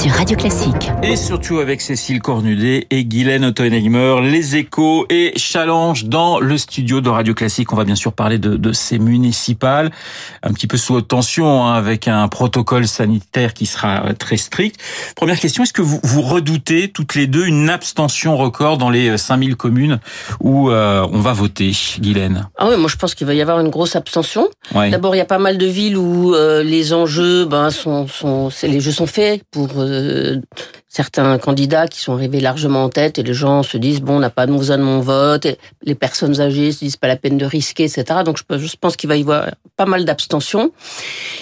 sur Radio Classique. Et surtout avec Cécile Cornudet et Guylaine Otto-Enigmer, les échos et challenge dans le studio de Radio Classique. On va bien sûr parler de, de ces municipales, un petit peu sous haute tension, hein, avec un protocole sanitaire qui sera très strict. Première question, est-ce que vous, vous redoutez toutes les deux une abstention record dans les 5000 communes où euh, on va voter, Guylaine? Ah oui, moi je pense qu'il va y avoir une grosse abstention. Ouais. D'abord, il y a pas mal de villes où euh, les enjeux, ben, sont, sont, les jeux sont faits pour euh, certains candidats qui sont arrivés largement en tête et les gens se disent bon, on n'a pas besoin de mon vote. Les personnes âgées se disent pas la peine de risquer, etc. Donc je, pense qu'il va y avoir pas mal d'abstention.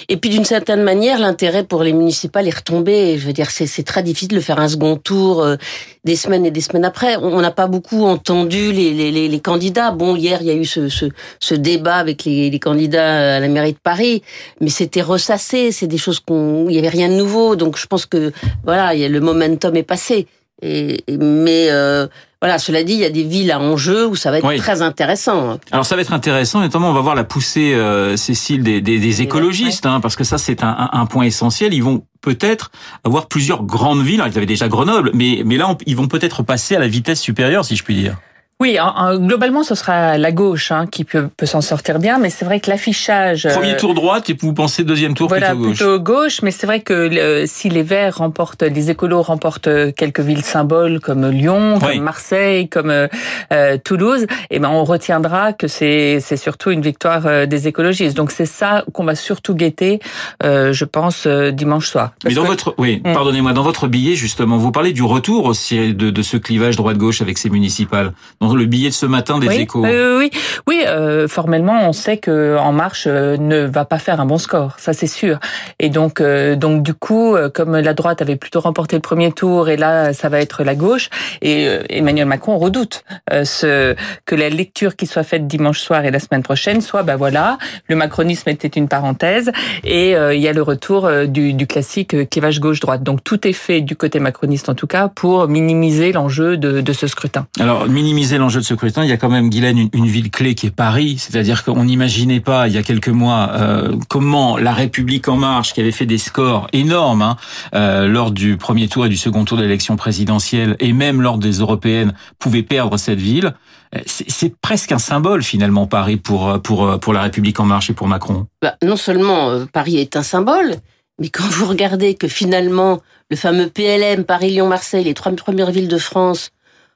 Et puis d'une certaine manière, l'intérêt pour les municipales est retombé. Je veux dire, c'est très difficile de faire un second tour euh, des semaines et des semaines après. On n'a pas beaucoup entendu les, candidats. Bon, hier, il y a eu ce, débat avec les, les candidats à la mairie de Paris, mais c'était ressassé. C'est des choses qu'on, il y avait rien de nouveau. Donc, je pense que voilà, il y a, le momentum est passé. Et, et- mais euh, voilà, cela dit, il y a des villes à enjeu où ça va être Oui. très intéressant. Alors ça va être intéressant, notamment on va voir la poussée, euh, Cécile, des, des, des écologistes, hein, parce que ça c'est un, un- un point essentiel. Ils vont peut-être avoir plusieurs grandes villes. Alors, ils avaient déjà Grenoble, mais, mais là on- ils vont peut-être passer à la vitesse supérieure, si je puis dire. Oui, en- en- globalement, ce sera la gauche hein, qui peut, peut s'en sortir bien, mais c'est vrai que l'affichage... Premier euh, tour droite et vous pensez deuxième tour voilà, plutôt gauche. plutôt gauche, mais c'est vrai que si les Verts remportent, les écolos remportent quelques villes symboles comme Lyon, Oui. comme Marseille, comme euh, euh, Toulouse, et ben on retiendra que c'est c'est surtout une victoire euh, des écologistes. Donc c'est ça qu'on va surtout guetter, euh, je pense, euh, dimanche soir. Mais dans que- votre, oui, Mm. pardonnez-moi, dans votre billet justement, vous parlez du retour aussi de, de ce clivage droite-gauche avec ces municipales. Dans le billet de ce matin des oui, échos. Oui, oui, oui. Euh, formellement, on sait que En Marche euh, ne va pas faire un bon score, ça c'est sûr. Et donc, euh, donc du coup, euh, comme la droite avait plutôt remporté le premier tour, et là, ça va être la gauche. Et euh, Emmanuel Macron redoute euh, ce, que la lecture qui soit faite dimanche soir et la semaine prochaine soit, bah voilà, le macronisme était une parenthèse, et euh, il y a le retour euh, du, du classique euh, clivage gauche-droite. Donc tout est fait du côté macroniste en tout cas pour minimiser l'enjeu de, de ce scrutin. Alors, minimiser l'enjeu de ce scrutin, il y a quand même, Guylaine, une, ville clé qui est Paris. C'est-à-dire qu'on n'imaginait pas, il y a quelques mois, euh, comment la République En Marche, qui avait fait des scores énormes hein, euh, lors du premier tour et du second tour de l'élection présidentielle, et même lors des européennes, pouvait perdre cette ville. Euh, C'est presque un symbole, finalement, Paris, pour, pour, pour la République En Marche et pour Macron. Bah, non seulement Paris est un symbole, mais quand vous regardez que finalement le fameux PLM Paris-Lyon-Marseille, les trois premières villes de France,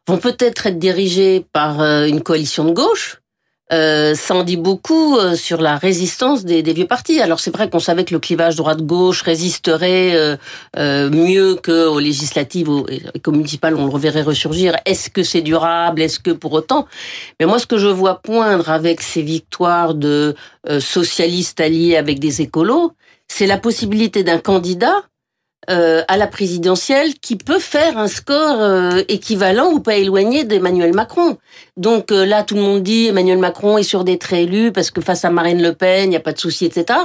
vont peut-être être dirigées par euh, une coalition de gauche, euh, ça en dit beaucoup euh, sur la résistance des, des vieux partis. Alors c'est vrai qu'on savait que le clivage droite-gauche résisterait euh, euh, mieux qu'aux législatives aux- et qu'aux municipales, on le reverrait ressurgir. Est-ce que c'est durable? Est-ce que pour autant? Mais moi, ce que je vois poindre avec ces victoires de euh, socialistes alliés avec des écolos, c'est la possibilité d'un candidat euh, à la présidentielle qui peut faire un score euh, équivalent ou pas éloigné d'Emmanuel Macron. Donc euh, là, tout le monde dit Emmanuel Macron est sûr d'être élu parce que face à Marine Le Pen, il n'y a pas de souci, etc.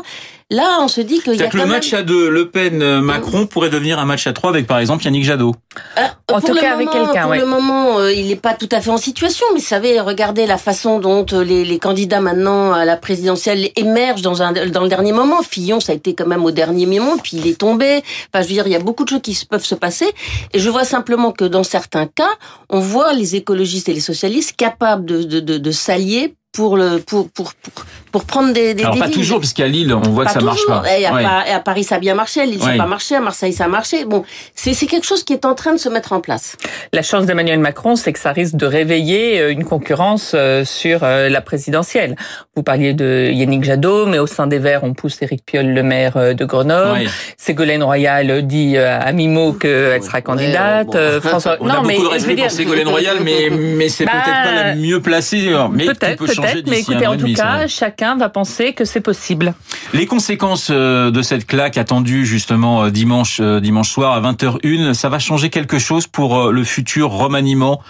Là, on se dit qu'il y a C'est-à-dire que quand le même... match à deux, Le Pen-Macron, pourrait devenir un match à trois avec, par exemple, Yannick Jadot. Ah, En tout cas, avec quelqu'un, Pour ouais. le moment, euh, il n'est pas tout à fait en situation, mais vous savez, regardez la façon dont euh, les, les candidats maintenant à la présidentielle émergent dans, un, dans le dernier moment. Fillon, ça a été quand même au dernier moment, puis il est tombé. Enfin, je veux dire, il y a beaucoup de choses qui peuvent se passer. Et je vois simplement que dans certains cas, on voit les écologistes et les socialistes capables de, de, de, de s'allier pour, le, pour, pour, pour, pour prendre des, des Alors, des pas villes. toujours, puisqu'à Lille, on voit Pas que ça marche toujours. pas. Et à, Ouais. Pa- et à Paris, ça a bien marché. À Lille, ça n'a pas marché. À Marseille, ça a marché. Bon, c'est c'est quelque chose qui est en train de se mettre en place. La chance d'Emmanuel Macron, c'est que ça risque de réveiller euh, une concurrence euh, sur euh, la présidentielle. Vous parliez de Yannick Jadot, mais au sein des Verts, on pousse Éric Piolle, le maire de Grenoble. Ouais. Ségolène Royal dit euh, à mi-mot qu'elle sera Ouais, candidate. bon. Euh, François, On a beaucoup de respect dire, pour Ségolène Royal, mais, mais c'est Bah, peut-être pas la mieux placée, mais Peut-être, peut changer peut-être, mais écoutez, en tout cas, chacun chacun va penser que c'est possible. Les conséquences de cette claque attendue justement dimanche dimanche soir à 20h01, ça va changer quelque chose pour le futur remaniement,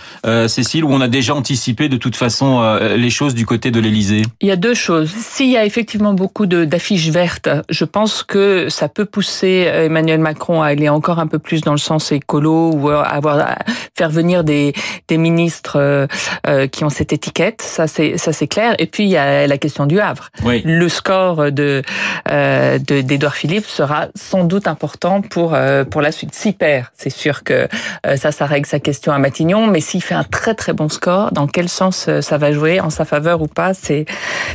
Cécile, où on a déjà anticipé de toute façon les choses du côté de l'Élysée? Il y a deux choses. S'il y a effectivement beaucoup d'affiches vertes, je pense que ça peut pousser Emmanuel Macron à aller encore un peu plus dans le sens écolo ou avoir faire venir des, des ministres euh, euh, qui ont cette étiquette, ça c'est ça c'est clair. Et puis il y a la question du Havre. Oui. Le score de euh, d'Edouard Philippe sera sans doute important pour euh, pour la suite. S'il perd, c'est sûr que ça ça règle sa question à Matignon, mais s'il fait un très très bon score, dans quel sens ça va jouer en sa faveur ou pas, c'est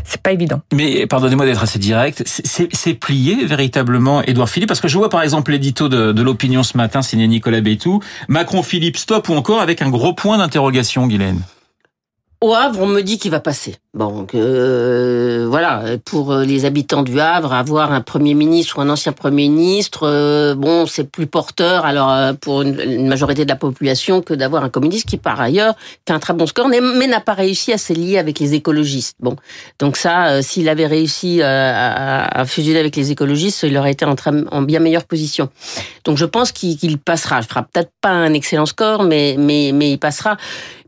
c'est pas évident. Mais pardonnez-moi d'être assez direct, c'est plié véritablement Edouard Philippe? Parce que je vois par exemple l'édito de, de l'opinion ce matin signé Nicolas Bétou, Macron Philippe stop ou encore avec un gros point d'interrogation, Guylaine au Havre, on me dit qu'il va passer. Bon, euh, voilà, pour les habitants du Havre, avoir un premier ministre ou un ancien premier ministre, euh, bon, c'est plus porteur alors euh, pour une, majorité de la population que d'avoir un communiste qui, par ailleurs, fait un très bon score, mais n'a pas réussi à se lier avec les écologistes. Bon, donc ça, euh, s'il avait réussi à, à, fusionner avec les écologistes, il aurait été en, en bien meilleure position. Donc je pense qu'il passera. Je fera peut-être pas un excellent score, mais mais il passera.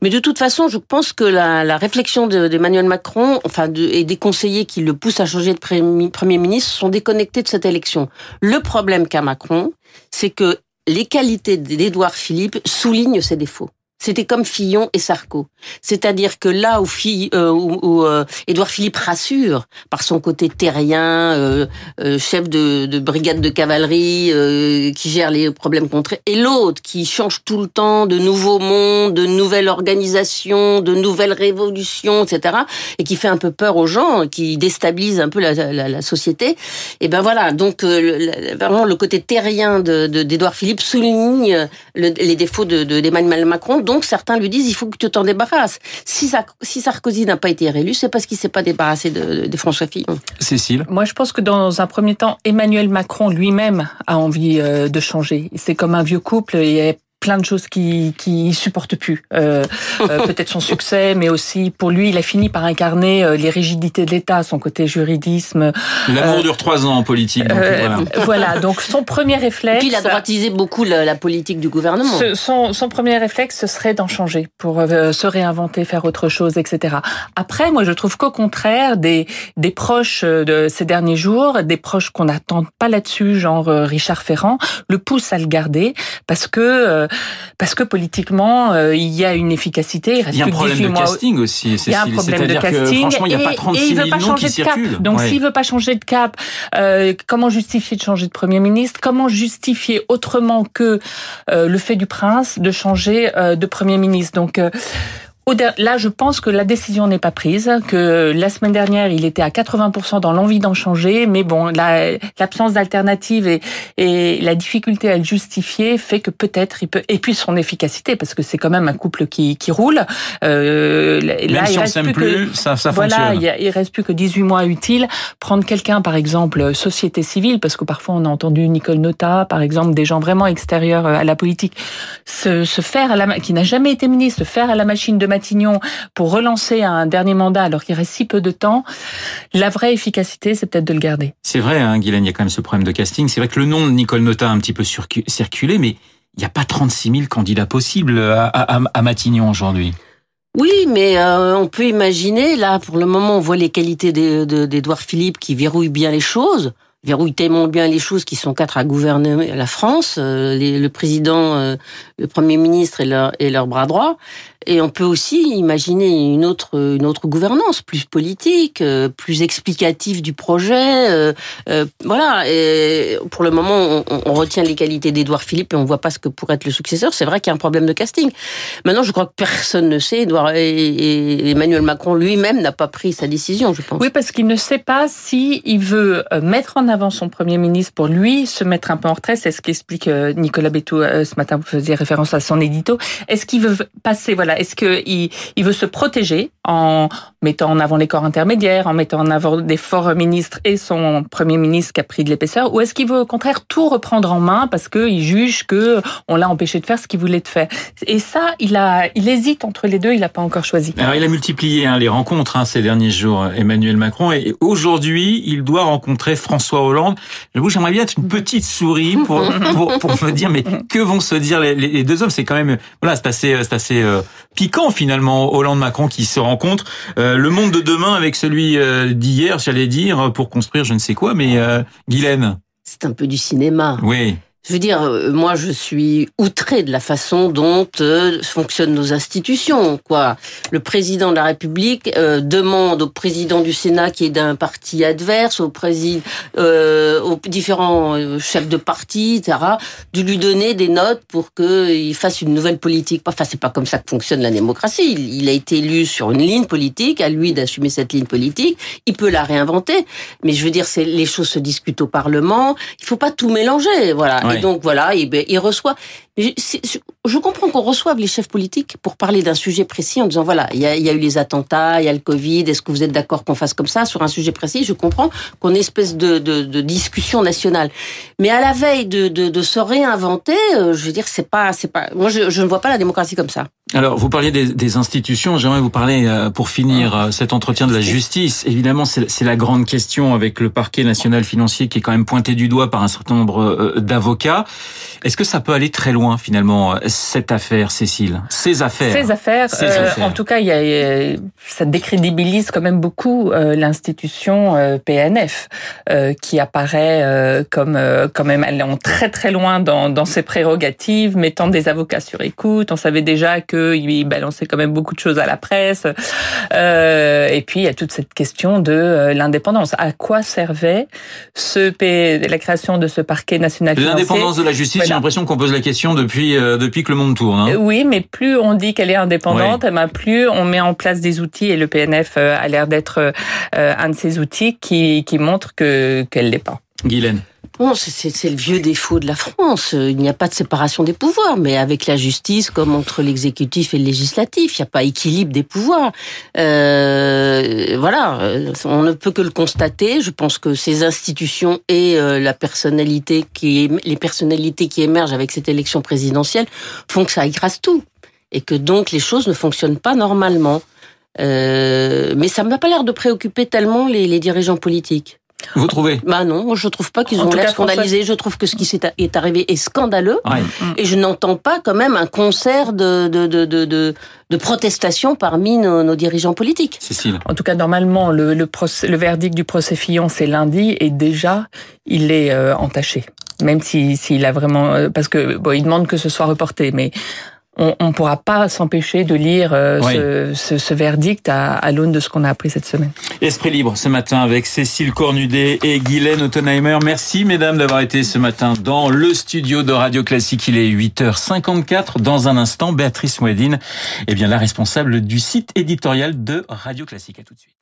Mais de toute façon, je pense que la, réflexion d'Emmanuel Macron, enfin, et des conseillers qui le poussent à changer de Premier ministre sont déconnectés de cette élection. Le problème qu'a Macron, c'est que les qualités d'Édouard Philippe soulignent ses défauts. C'était comme Fillon et Sarko. C'est-à-dire que là où, euh, où, euh, Édouard Philippe rassure par son côté terrien, euh, euh chef de, de, brigade de cavalerie, euh, qui gère les problèmes contrés, et l'autre qui change tout le temps de nouveaux mondes, de nouvelles organisations, de nouvelles révolutions, etc., et qui fait un peu peur aux gens, qui déstabilise un peu la, la, la société. Et ben voilà, donc vraiment le côté terrien d'Édouard de, Philippe souligne les défauts d'Emmanuel de, Macron donc certains lui disent il faut que tu t'en débarrasses. Si, si Sarkozy n'a pas été réélu, c'est parce qu'il s'est pas débarrassé de, de, François Fillon. Cécile? Moi, je pense que dans un premier temps, Emmanuel Macron lui-même a envie euh, de changer. C'est comme un vieux couple. Il y a plein de choses qui qui supporte plus. Euh, euh, Peut-être son succès, mais aussi pour lui, il a fini par incarner euh, les rigidités de l'État, son côté juridisme. L'amour euh, dure trois ans en politique. Donc voilà. voilà. Donc son premier réflexe. Et puis il a droitisé beaucoup la, la politique du gouvernement. son, son premier réflexe, ce serait d'en changer pour se réinventer, faire autre chose, etc. Après, moi, je trouve qu'au contraire, des des proches de ces derniers jours, des proches qu'on n'attend pas là-dessus, genre Richard Ferrand, le poussent à le garder parce que parce que politiquement, euh, il y a une efficacité. Il, il y a un problème de casting aussi. Il y a un problème de casting. franchement, il n'y a pas 36 et, pas changer de cap. Donc, s'il veut pas changer de cap, euh, comment justifier de changer de premier ministre? Comment justifier autrement que euh, le fait du prince de changer de premier ministre? Donc Là, je pense que la décision n'est pas prise, que la semaine dernière, il était à 80% dans l'envie d'en changer, mais bon, l'absence d'alternative et, et, la difficulté à le justifier fait que peut-être il peut, et puis son efficacité, parce que c'est quand même un couple qui, qui roule. Euh, là, Même si reste on s'aime plus, que, ça, ça voilà, fonctionne. Il, il reste plus que 18 mois utiles. Prendre quelqu'un, par exemple, société civile, parce que parfois on a entendu Nicole Nota, par exemple, des gens vraiment extérieurs à la politique, se, se faire à la, qui n'a jamais été ministre, se faire à la machine de Matignon pour relancer un dernier mandat alors qu'il reste si peu de temps, la vraie efficacité, c'est peut-être de le garder. C'est vrai, hein, Guylaine, il y a quand même ce problème de casting. C'est vrai que le nom de Nicole Nota a un petit peu circulé, mais il n'y a pas 36 000 candidats possibles à, à, à Matignon aujourd'hui. Oui, mais euh, on peut imaginer, là, pour le moment, on voit les qualités d'Edouard Philippe qui verrouille bien les choses verrouille tellement bien les choses qui sont quatre à gouverner la France, euh, les, le président, euh, le premier ministre et leur, et leur bras droit. Et on peut aussi imaginer une autre, une autre gouvernance, plus politique, euh, plus explicative du projet. Euh, euh, voilà. Pour le moment, on, retient les qualités d'Édouard Philippe et on voit pas ce que pourrait être le successeur. C'est vrai qu'il y a un problème de casting. Maintenant, je crois que personne ne sait. Edouard et, Emmanuel Macron lui-même n'a pas pris sa décision, je pense. Oui, parce qu'il ne sait pas si veut mettre en avant son premier ministre pour lui se mettre un peu en retrait. C'est ce qu'explique Nicolas Bétou ce matin. Vous faisiez référence à son édito. Est-ce qu'il veut passer, voilà, Est-ce que il, il veut se protéger en mettant en avant les corps intermédiaires, en mettant en avant des forts ministres et son premier ministre qui a pris de l'épaisseur, ou est-ce qu'il veut au contraire tout reprendre en main parce qu'il juge que on l'a empêché de faire ce qu'il voulait de faire? Et ça, il a, il hésite entre les deux, il n'a pas encore choisi. Alors, il a multiplié hein, les rencontres hein, ces derniers jours, Emmanuel Macron, et aujourd'hui, il doit rencontrer François Hollande. J'aimerais bien être une petite souris pour, pour, pour me dire, mais que vont se dire les, les deux hommes? C'est quand même, voilà, c'est assez, c'est assez euh, piquant finalement, Hollande-Macron qui se rencontrent. Euh, le monde de demain avec celui euh, d'hier, j'allais dire, pour construire je ne sais quoi, mais euh, Guylaine. C'est un peu du cinéma. Oui. Je veux dire, euh, moi, je suis outré de la façon dont euh, fonctionnent nos institutions. Quoi, le président de la République euh, demande au président du Sénat, qui est d'un parti adverse, au président, euh, aux différents euh, chefs de parti, etc., de lui donner des notes pour qu'il fasse une nouvelle politique. Enfin, c'est pas comme ça que fonctionne la démocratie. Il, a été élu sur une ligne politique, à lui d'assumer cette ligne politique. Il peut la réinventer, mais je veux dire, c'est les choses se discutent au Parlement. Il faut pas tout mélanger, voilà. Et donc voilà, il, il reçoit. Je, je comprends qu'on reçoive les chefs politiques pour parler d'un sujet précis en disant voilà, il y a, il y a eu les attentats, il y a le Covid. Est-ce que vous êtes d'accord qu'on fasse comme ça sur un sujet précis? Je comprends qu'on ait espèce de, de, de, discussion nationale. Mais à la veille de, de, de se réinventer, euh, je veux dire, c'est pas, c'est pas. Moi, je, je ne vois pas la démocratie comme ça. Alors, vous parliez des, des institutions. J'aimerais vous parler, euh, pour finir euh, cet entretien de la justice. Évidemment, c'est la grande question avec le parquet national financier qui est quand même pointé du doigt par un certain nombre euh, d'avocats. Est-ce que ça peut aller très loin, finalement, cette affaire, Cécile Ces affaires Ces affaires, Ces euh, affaires. en tout cas, il y a, ça décrédibilise quand même beaucoup euh, l'institution euh, PNF, euh, qui apparaît comme quand même allant très très loin dans, dans ses prérogatives, mettant des avocats sur écoute. On savait déjà qu'il balançait quand même beaucoup de choses à la presse. Et puis, il y a toute cette question de l'indépendance. À quoi servait ce la création de ce parquet national L'indépendance de la justice, Voilà. j'ai l'impression qu'on pose la question depuis euh, depuis que le monde tourne. Hein. Oui, mais plus on dit qu'elle est indépendante, Oui. eh ben, plus on met en place des outils et le PNF euh, a l'air d'être euh, un de ces outils qui, qui montrent que qu'elle l'est pas. Guylaine. Bon, c'est- le vieux défaut de la France. Euh, Il n'y a pas de séparation des pouvoirs, mais avec la justice, comme entre l'exécutif et le législatif, il n'y a pas équilibre des pouvoirs. Euh, voilà, euh, on ne peut que le constater. Je pense que ces institutions et euh, la personnalité qui, les personnalités qui émergent avec cette élection présidentielle font que ça écrase tout, et que donc les choses ne fonctionnent pas normalement. Euh, mais ça ne m'a pas l'air de préoccuper tellement les dirigeants politiques. Vous trouvez Bah non, je trouve pas qu'ils ont l'air scandalisés. Je trouve que ce qui s'est est arrivé est scandaleux. Ouais. Et je n'entends pas quand même un concert de, de, de, de, de, de protestation parmi nos, nos dirigeants politiques. Cécile. En tout cas, normalement, le, le, procès- le verdict du procès Fillon, c'est lundi, et déjà, il est euh, entaché. Même si s'il a vraiment, euh, parce que bon, il demande que ce soit reporté, mais on ne pourra pas s'empêcher de lire euh, Oui. ce, ce, ce verdict à, à l'aune de ce qu'on a appris cette semaine. Esprit libre ce matin avec Cécile Cornudet et Guylaine Ottenheimer. Merci mesdames d'avoir été ce matin dans le studio de Radio Classique. Il est 8h54. Dans un instant, Béatrice Mouedine, eh bien la responsable du site éditorial de Radio Classique. À tout de suite.